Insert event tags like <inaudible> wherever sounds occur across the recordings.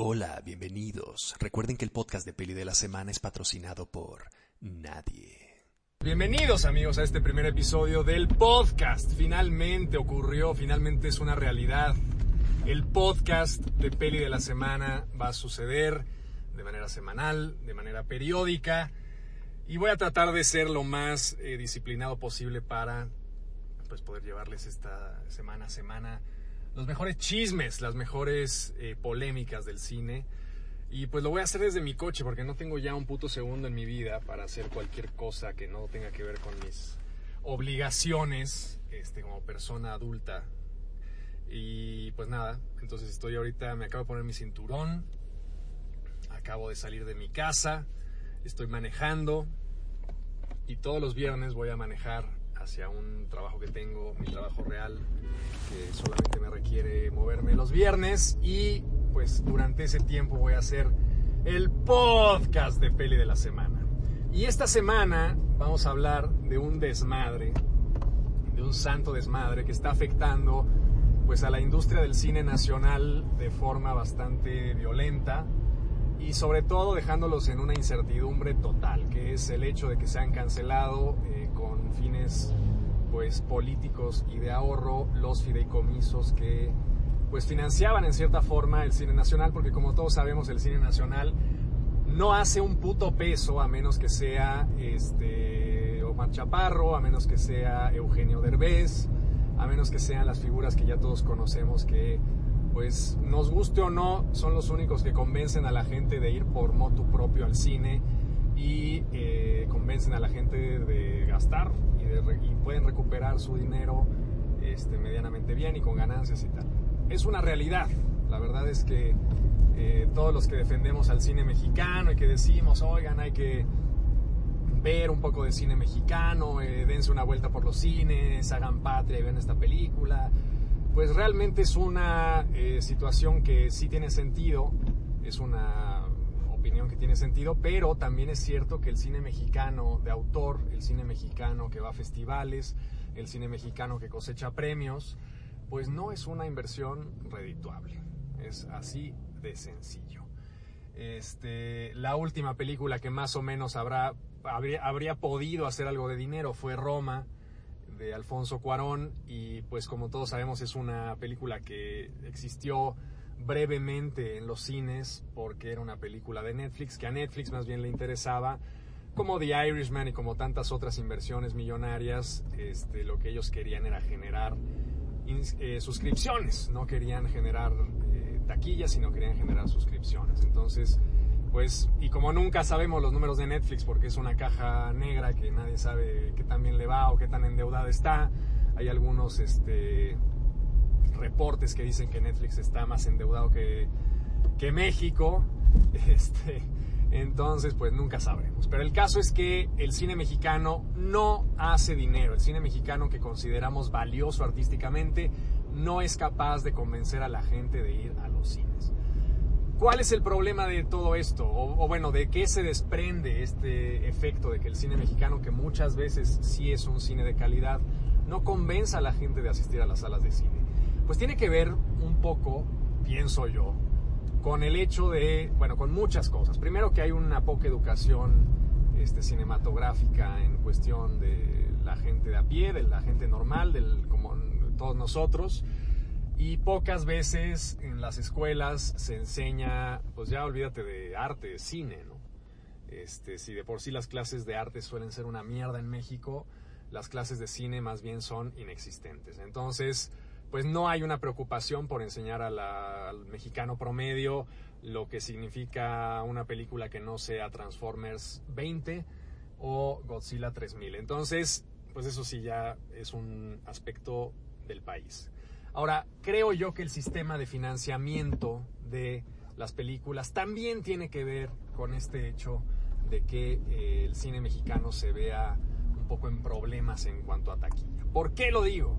Hola, bienvenidos. Recuerden que el podcast de Peli de la Semana es patrocinado por nadie. Bienvenidos amigos a este primer episodio del podcast. Finalmente ocurrió, finalmente es una realidad. El podcast de Peli de la Semana va a suceder de manera semanal, de manera periódica. Y voy a tratar de ser lo más eh, disciplinado posible para pues, poder llevarles esta semana a semana los mejores chismes, las mejores eh, polémicas del cine. Y pues lo voy a hacer desde mi coche porque no tengo ya un puto segundo en mi vida para hacer cualquier cosa que no tenga que ver con mis obligaciones este, como persona adulta. Y pues nada, entonces estoy ahorita, me acabo de poner mi cinturón, acabo de salir de mi casa, estoy manejando y todos los viernes voy a manejar hacia un trabajo que tengo, mi trabajo real, que solamente me requiere moverme los viernes y pues durante ese tiempo voy a hacer el podcast de peli de la semana. Y esta semana vamos a hablar de un desmadre, de un santo desmadre que está afectando pues a la industria del cine nacional de forma bastante violenta y sobre todo dejándolos en una incertidumbre total, que es el hecho de que se han cancelado eh, con fines pues políticos y de ahorro los fideicomisos que pues financiaban en cierta forma el cine nacional, porque como todos sabemos el cine nacional no hace un puto peso a menos que sea este Omar Chaparro, a menos que sea Eugenio Derbez, a menos que sean las figuras que ya todos conocemos que pues nos guste o no, son los únicos que convencen a la gente de ir por moto propio al cine y eh, convencen a la gente de gastar y, pueden recuperar su dinero este, medianamente bien y con ganancias y tal. Es una realidad. La verdad es que eh, todos los que defendemos al cine mexicano y que decimos, oigan, hay que ver un poco de cine mexicano, eh, dense una vuelta por los cines, hagan patria y ven esta película, pues realmente es una eh, situación que sí tiene sentido, es una opinión que tiene sentido, pero también es cierto que el cine mexicano de autor, el cine mexicano que va a festivales, el cine mexicano que cosecha premios, pues no es una inversión redituable. Es así de sencillo. Este, la última película que más o menos habrá, habría, habría podido hacer algo de dinero fue Roma de Alfonso Cuarón y pues como todos sabemos es una película que existió brevemente en los cines porque era una película de Netflix que a Netflix más bien le interesaba como The Irishman y como tantas otras inversiones millonarias este, lo que ellos querían era generar eh, suscripciones. No querían generar eh, taquillas sino querían generar suscripciones. Entonces pues, y como nunca sabemos los números de Netflix porque es una caja negra que nadie sabe qué tan bien le va o qué tan endeudada está, hay algunos este, reportes que dicen que Netflix está más endeudado que, que México, <laughs> este, entonces pues nunca sabremos. Pero el caso es que el cine mexicano no hace dinero, el cine mexicano que consideramos valioso artísticamente no es capaz de convencer a la gente de ir a los cines. ¿Cuál es el problema de todo esto? O, bueno, ¿de qué se desprende este efecto de que el cine mexicano, que muchas veces sí es un cine de calidad, no convenza a la gente de asistir a las salas de cine? Pues tiene que ver un poco, pienso yo, con el hecho de, bueno, con muchas cosas. Primero que hay una poca educación este, cinematográfica en cuestión de la gente de a pie, de la gente normal, del, como todos nosotros. Y pocas veces en las escuelas se enseña, pues ya olvídate de arte, de cine, ¿no? Este, si de por sí las clases de arte suelen ser una mierda en México, las clases de cine más bien son inexistentes. Entonces, pues no hay una preocupación por enseñar al mexicano promedio lo que significa una película que no sea Transformers 20 o Godzilla 3000. Entonces, pues eso sí ya es un aspecto del país. Ahora, creo yo que el sistema de financiamiento de las películas también tiene que ver con este hecho de que eh, el cine mexicano se vea un poco en problemas en cuanto a taquilla. ¿Por qué lo digo?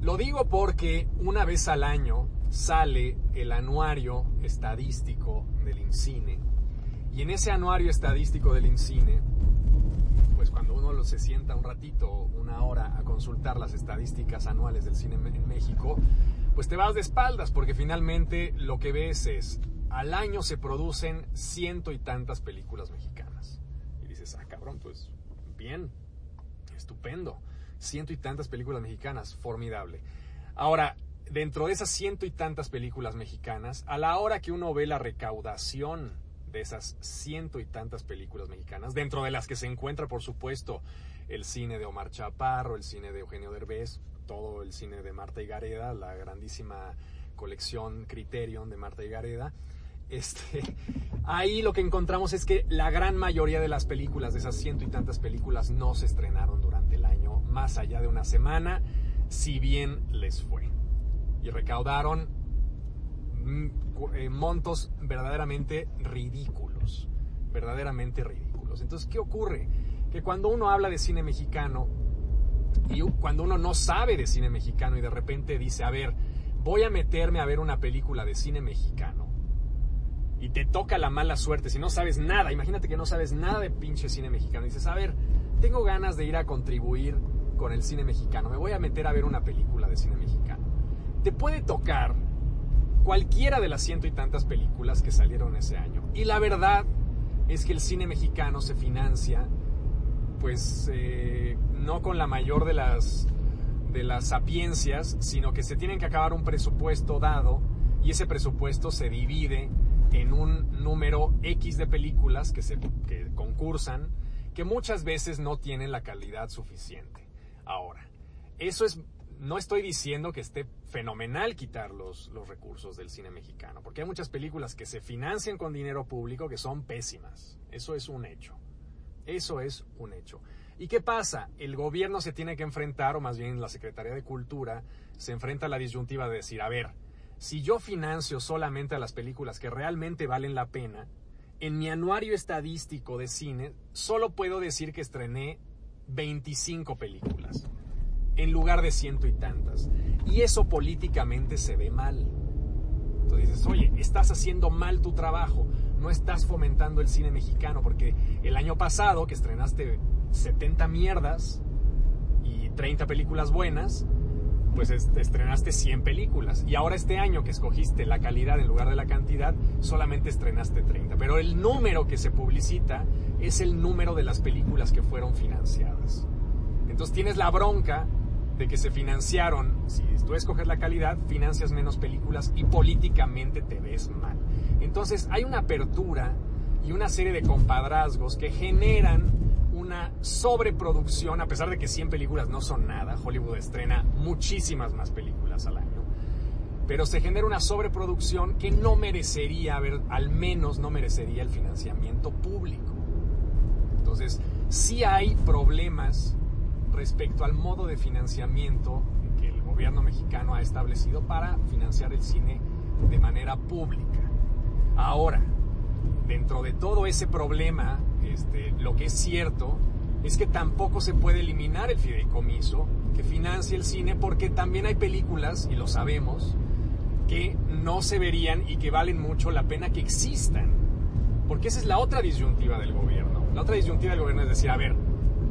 Lo digo porque una vez al año sale el anuario estadístico del INCINE y en ese anuario estadístico del INCINE uno se sienta un ratito, una hora a consultar las estadísticas anuales del cine en México, pues te vas de espaldas porque finalmente lo que ves es al año se producen ciento y tantas películas mexicanas. Y dices, ah, cabrón, pues bien, estupendo. Ciento y tantas películas mexicanas, formidable. Ahora, dentro de esas ciento y tantas películas mexicanas, a la hora que uno ve la recaudación de esas ciento y tantas películas mexicanas, dentro de las que se encuentra, por supuesto, el cine de Omar Chaparro, el cine de Eugenio Derbez, todo el cine de Marta Gareda, la grandísima colección Criterion de Marta Gareda. Este, <laughs> ahí lo que encontramos es que la gran mayoría de las películas, de esas ciento y tantas películas, no se estrenaron durante el año, más allá de una semana, si bien les fue. Y recaudaron eh, montos verdaderamente ridículos, verdaderamente ridículos. Entonces, ¿qué ocurre? Que cuando uno habla de cine mexicano y cuando uno no sabe de cine mexicano y de repente dice, a ver, voy a meterme a ver una película de cine mexicano y te toca la mala suerte, si no sabes nada, imagínate que no sabes nada de pinche cine mexicano, y dices, a ver, tengo ganas de ir a contribuir con el cine mexicano, me voy a meter a ver una película de cine mexicano. Te puede tocar cualquiera de las ciento y tantas películas que salieron ese año. Y la verdad es que el cine mexicano se financia, pues, eh, no con la mayor de las, de las sapiencias, sino que se tienen que acabar un presupuesto dado y ese presupuesto se divide en un número X de películas que, se, que concursan, que muchas veces no tienen la calidad suficiente. Ahora, eso es no estoy diciendo que esté fenomenal quitar los, los, recursos del cine mexicano, porque hay muchas películas que se financian con dinero público que son pésimas. Eso es un hecho. Eso es un hecho. ¿Y qué pasa? El gobierno se tiene que enfrentar, o más bien la Secretaría de Cultura, se enfrenta a la disyuntiva de decir, a ver, si yo financio solamente a las películas que realmente valen la pena, en mi anuario estadístico de cine solo puedo decir que estrené 25 películas en lugar de ciento y tantas. Y eso políticamente se ve mal. Entonces dices, oye, estás haciendo mal tu trabajo, no estás fomentando el cine mexicano, porque el año pasado que estrenaste 70 mierdas y 30 películas buenas, pues estrenaste 100 películas. Y ahora este año que escogiste la calidad en lugar de la cantidad, solamente estrenaste 30. Pero el número que se publicita es el número de las películas que fueron financiadas. Entonces tienes la bronca de que se financiaron, si tú escoges la calidad, financias menos películas y políticamente te ves mal. Entonces hay una apertura y una serie de compadrazgos que generan una sobreproducción, a pesar de que 100 películas no son nada, Hollywood estrena muchísimas más películas al año, pero se genera una sobreproducción que no merecería haber, al menos no merecería el financiamiento público. Entonces, sí hay problemas respecto al modo de financiamiento que el gobierno mexicano ha establecido para financiar el cine de manera pública. Ahora, dentro de todo ese problema, este, lo que es cierto es que tampoco se puede eliminar el fideicomiso que financia el cine porque también hay películas, y lo sabemos, que no se verían y que valen mucho la pena que existan. Porque esa es la otra disyuntiva del gobierno. La otra disyuntiva del gobierno es decir, a ver,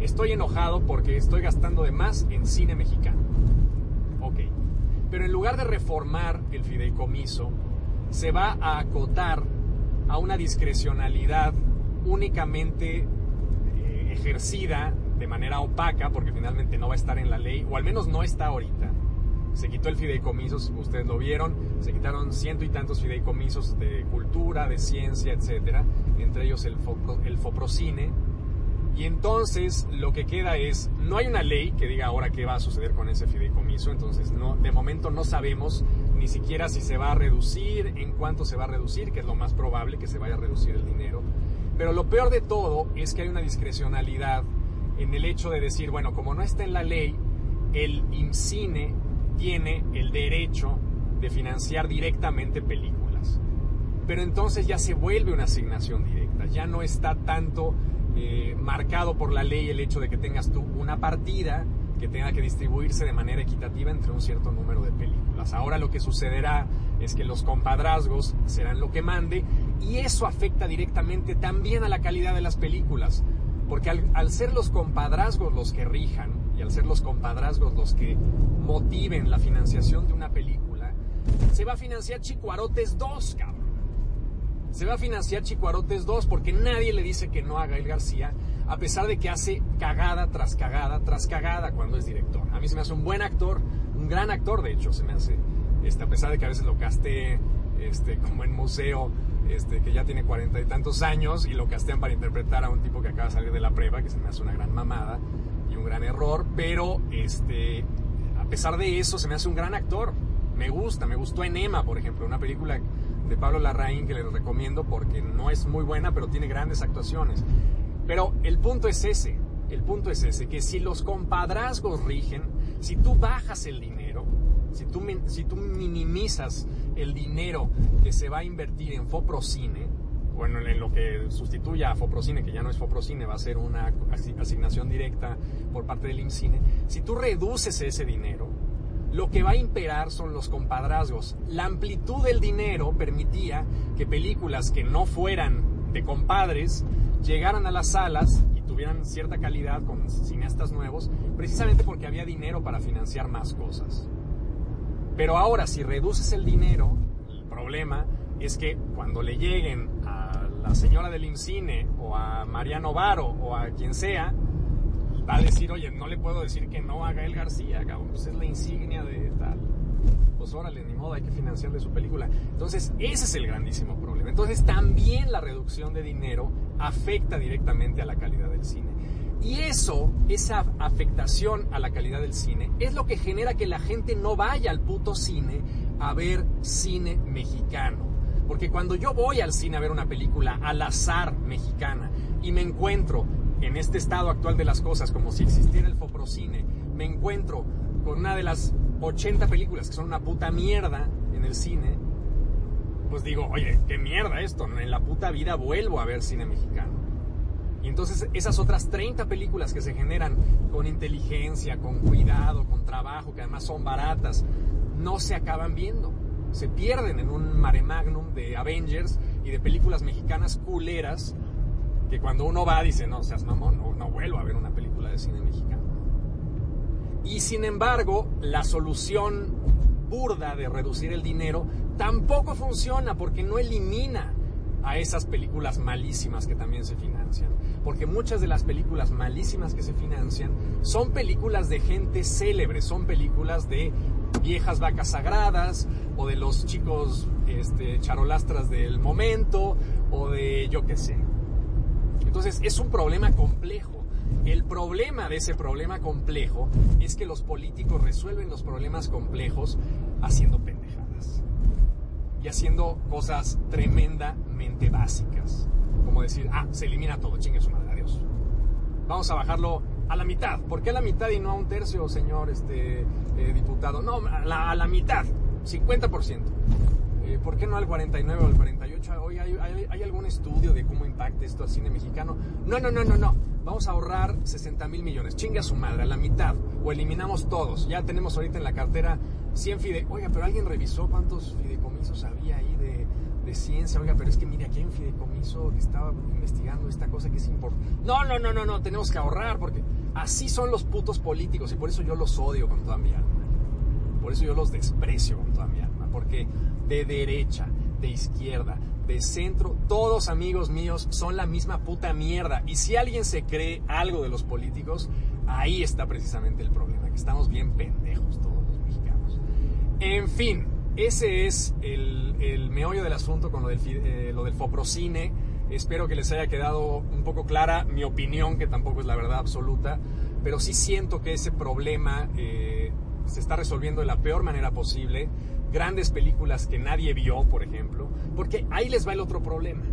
Estoy enojado porque estoy gastando de más en cine mexicano. Ok. Pero en lugar de reformar el fideicomiso, se va a acotar a una discrecionalidad únicamente eh, ejercida de manera opaca, porque finalmente no va a estar en la ley, o al menos no está ahorita. Se quitó el fideicomiso, si ustedes lo vieron, se quitaron ciento y tantos fideicomisos de cultura, de ciencia, etcétera, entre ellos el, el Foprocine, y entonces lo que queda es, no hay una ley que diga ahora qué va a suceder con ese fideicomiso, entonces no, de momento no sabemos ni siquiera si se va a reducir, en cuánto se va a reducir, que es lo más probable que se vaya a reducir el dinero. Pero lo peor de todo es que hay una discrecionalidad en el hecho de decir, bueno, como no está en la ley, el IMCINE tiene el derecho de financiar directamente películas. Pero entonces ya se vuelve una asignación directa, ya no está tanto eh, marcado por la ley el hecho de que tengas tú una partida que tenga que distribuirse de manera equitativa entre un cierto número de películas. Ahora lo que sucederá es que los compadrazgos serán lo que mande y eso afecta directamente también a la calidad de las películas, porque al, al ser los compadrazgos los que rijan y al ser los compadrazgos los que motiven la financiación de una película, se va a financiar Chicuarotes 2, cabrón. Se va a financiar Chicuarotes 2 porque nadie le dice que no a Gael García, a pesar de que hace cagada tras cagada tras cagada cuando es director. A mí se me hace un buen actor, un gran actor de hecho se me hace, este, a pesar de que a veces lo casté este, como en museo, este, que ya tiene cuarenta y tantos años y lo castean para interpretar a un tipo que acaba de salir de la prueba, que se me hace una gran mamada y un gran error, pero este, a pesar de eso se me hace un gran actor. Me gusta, me gustó Enema, por ejemplo, una película de Pablo Larraín que les recomiendo porque no es muy buena, pero tiene grandes actuaciones. Pero el punto es ese, el punto es ese, que si los compadrazgos rigen, si tú bajas el dinero, si tú, si tú minimizas el dinero que se va a invertir en Foprocine, bueno, en lo que sustituya a Foprocine, que ya no es Foprocine, va a ser una asignación directa por parte del IMCINE, si tú reduces ese dinero, lo que va a imperar son los compadrazgos. La amplitud del dinero permitía que películas que no fueran de compadres llegaran a las salas y tuvieran cierta calidad con cineastas nuevos, precisamente porque había dinero para financiar más cosas. Pero ahora, si reduces el dinero, el problema es que cuando le lleguen a la señora del IMCINE o a Mariano Varo o a quien sea, a decir, oye, no le puedo decir que no a Gael García, cabrón, pues es la insignia de tal. Pues órale, ni modo, hay que financiarle su película. Entonces, ese es el grandísimo problema. Entonces, también la reducción de dinero afecta directamente a la calidad del cine. Y eso, esa afectación a la calidad del cine, es lo que genera que la gente no vaya al puto cine a ver cine mexicano. Porque cuando yo voy al cine a ver una película al azar mexicana y me encuentro en este estado actual de las cosas, como si existiera el Foprocine, me encuentro con una de las 80 películas que son una puta mierda en el cine, pues digo, oye, qué mierda esto, en la puta vida vuelvo a ver cine mexicano. Y entonces esas otras 30 películas que se generan con inteligencia, con cuidado, con trabajo, que además son baratas, no se acaban viendo. Se pierden en un mare magnum de Avengers y de películas mexicanas culeras que cuando uno va dice, no seas mamón, no, no vuelvo a ver una película de cine mexicano. Y sin embargo, la solución burda de reducir el dinero tampoco funciona porque no elimina a esas películas malísimas que también se financian. Porque muchas de las películas malísimas que se financian son películas de gente célebre, son películas de viejas vacas sagradas o de los chicos este, charolastras del momento o de yo qué sé. Entonces es un problema complejo. El problema de ese problema complejo es que los políticos resuelven los problemas complejos haciendo pendejadas y haciendo cosas tremendamente básicas. Como decir, ah, se elimina todo, chingue su madre, adiós. Vamos a bajarlo a la mitad. ¿Por qué a la mitad y no a un tercio, señor este, eh, diputado? No, a la, a la mitad, 50%. Eh, ¿Por qué no al 49 o al 48? Hoy hay, algún estudio de cómo impacta esto al cine mexicano. No, no, no, no, no. Vamos a ahorrar 60 mil millones. Chingue a su madre, a la mitad. O eliminamos todos. Ya tenemos ahorita en la cartera 100 fide... Oiga, pero alguien revisó cuántos fideicomisos había ahí de, ciencia. Oiga, pero es que mire, aquí hay fideicomiso que estaba investigando esta cosa que es importante. No, no, no, no, no. Tenemos que ahorrar porque así son los putos políticos y por eso yo los odio con toda mi alma. Por eso yo los desprecio con toda mi alma. Porque de derecha, de izquierda, de centro, todos amigos míos son la misma puta mierda. Y si alguien se cree algo de los políticos, ahí está precisamente el problema, que estamos bien pendejos todos los mexicanos. En fin, ese es el, meollo del asunto con lo del, eh, lo del Foprocine. Espero que les haya quedado un poco clara mi opinión, que tampoco es la verdad absoluta, pero sí siento que ese problema eh, se está resolviendo de la peor manera posible grandes películas que nadie vio, por ejemplo, porque ahí les va el otro problema.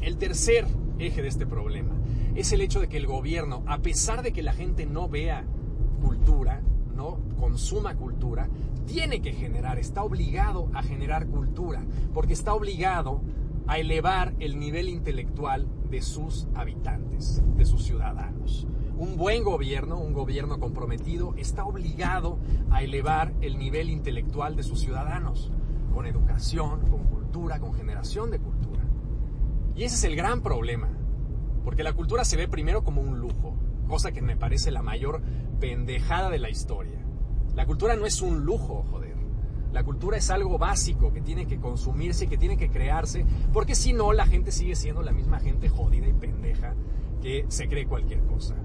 El tercer eje de este problema es el hecho de que el gobierno, a pesar de que la gente no vea cultura, no consuma cultura, tiene que generar, está obligado a generar cultura, porque está obligado a elevar el nivel intelectual de sus habitantes, de sus ciudadanos. Un buen gobierno, un gobierno comprometido, está obligado a elevar el nivel intelectual de sus ciudadanos, con educación, con cultura, con generación de cultura. Y ese es el gran problema, porque la cultura se ve primero como un lujo, cosa que me parece la mayor pendejada de la historia. La cultura no es un lujo, joder. La cultura es algo básico que tiene que consumirse, que tiene que crearse, porque si no, la gente sigue siendo la misma gente jodida y pendeja que se cree cualquier cosa.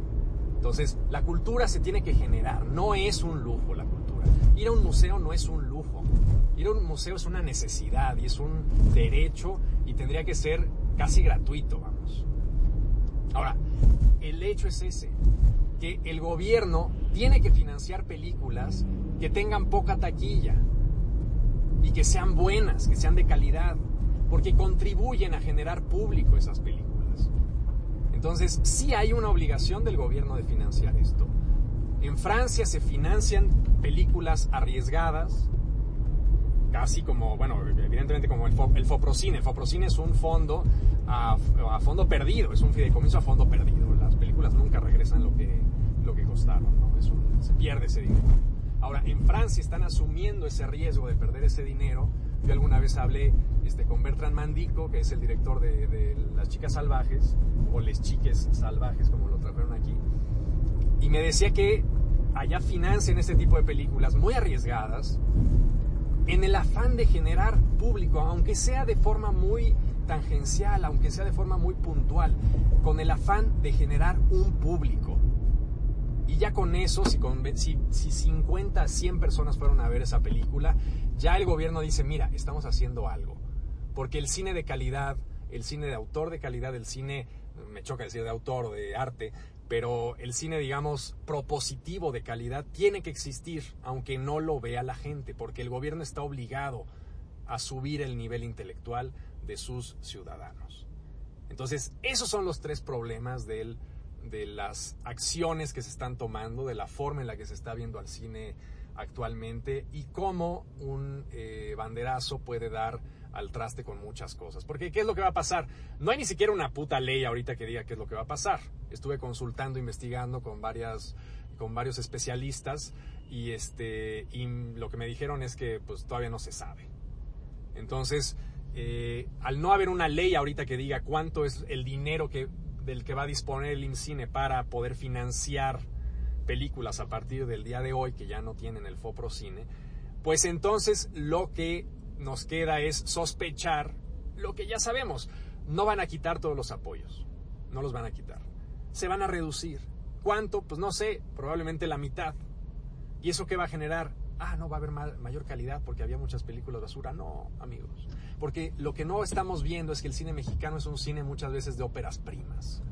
Entonces, la cultura se tiene que generar, no es un lujo la cultura. Ir a un museo no es un lujo. Ir a un museo es una necesidad y es un derecho y tendría que ser casi gratuito, vamos. Ahora, el hecho es ese, que el gobierno tiene que financiar películas que tengan poca taquilla y que sean buenas, que sean de calidad, porque contribuyen a generar público esas películas. Entonces, sí hay una obligación del gobierno de financiar esto. En Francia se financian películas arriesgadas, casi como, bueno, evidentemente como el, el FOPROCINE. El FOPROCINE es un fondo a, fondo perdido, es un fideicomiso a fondo perdido. Las películas nunca regresan lo que, lo que costaron, se pierde ese dinero. Ahora, en Francia están asumiendo ese riesgo de perder ese dinero. Yo alguna vez hablé este, con Bertrand Mandico, que es el director de, Las Chicas Salvajes, o Les Chiques Salvajes, como lo trajeron aquí, y me decía que allá financian este tipo de películas muy arriesgadas, en el afán de generar público, aunque sea de forma muy tangencial, aunque sea de forma muy puntual, con el afán de generar un público. Y ya con eso, si, con, si, 50, 100 personas fueron a ver esa película, ya el gobierno dice, mira, estamos haciendo algo. Porque el cine de calidad, el cine de autor de calidad, el cine, me choca decir de autor o de arte, pero el cine, digamos, propositivo de calidad tiene que existir, aunque no lo vea la gente, porque el gobierno está obligado a subir el nivel intelectual de sus ciudadanos. Entonces, esos son los tres problemas de las acciones que se están tomando, de la forma en la que se está viendo al cine actualmente y cómo un eh, banderazo puede dar al traste con muchas cosas. Porque, ¿qué es lo que va a pasar? No hay ni siquiera una puta ley ahorita que diga qué es lo que va a pasar. Estuve consultando, investigando con, varias, con varios especialistas y, este, y lo que me dijeron es que pues, todavía no se sabe. Entonces, eh, al no haber una ley ahorita que diga cuánto es el dinero que, del que va a disponer el IMCINE para poder financiar películas a partir del día de hoy, que ya no tienen el FOPROCINE, pues entonces lo que nos queda es sospechar lo que ya sabemos. No van a quitar todos los apoyos, no los van a quitar. Se van a reducir. ¿Cuánto? Pues no sé, probablemente la mitad. ¿Y eso qué va a generar? Ah, no va a haber mayor calidad porque había muchas películas basura. No, amigos. Porque lo que no estamos viendo es que el cine mexicano es un cine muchas veces de óperas primas.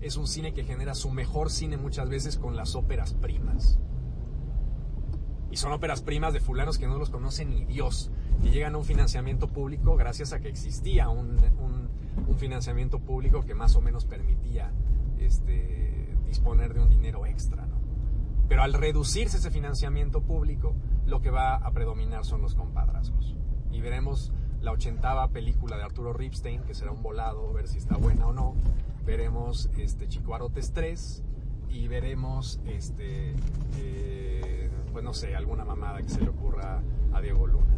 Es un cine que genera su mejor cine muchas veces con las óperas primas. Son óperas primas de fulanos que no los conoce ni Dios y llegan a un financiamiento público gracias a que existía un, financiamiento público que más o menos permitía este, disponer de un dinero extra. Pero al reducirse ese financiamiento público, lo que va a predominar son los compadrazgos. Y veremos la ochentava película de Arturo Ripstein, que será un volado, ver si está buena o no. Veremos este, Chico Arotes 3 y veremos, este, eh, pues no sé, alguna mamada que se le ocurra a Diego Luna.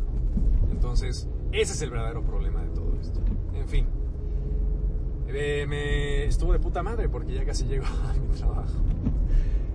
Entonces, ese es el verdadero problema de todo esto. En fin, eh, me estuvo de puta madre porque ya casi llego <laughs> a mi trabajo.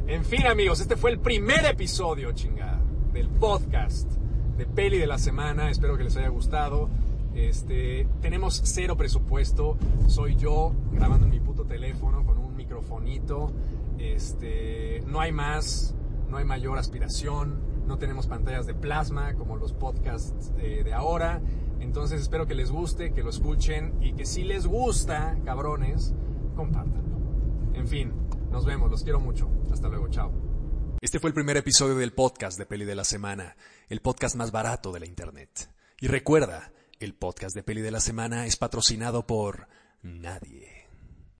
En fin, amigos, este fue el primer episodio, chingada, del podcast de Peli de la Semana. Espero que les haya gustado. Este, tenemos cero presupuesto. Soy yo grabando en mi puto teléfono con un microfonito. Este, no hay más, no hay mayor aspiración no tenemos pantallas de plasma como los podcasts de, ahora. Entonces espero que les guste, que lo escuchen y que si les gusta, cabrones, compártanlo. En fin, nos vemos, los quiero mucho. Hasta luego, chao. Este fue el primer episodio del podcast de Peli de la Semana, el podcast más barato de la Internet. Y recuerda, el podcast de Peli de la Semana es patrocinado por nadie.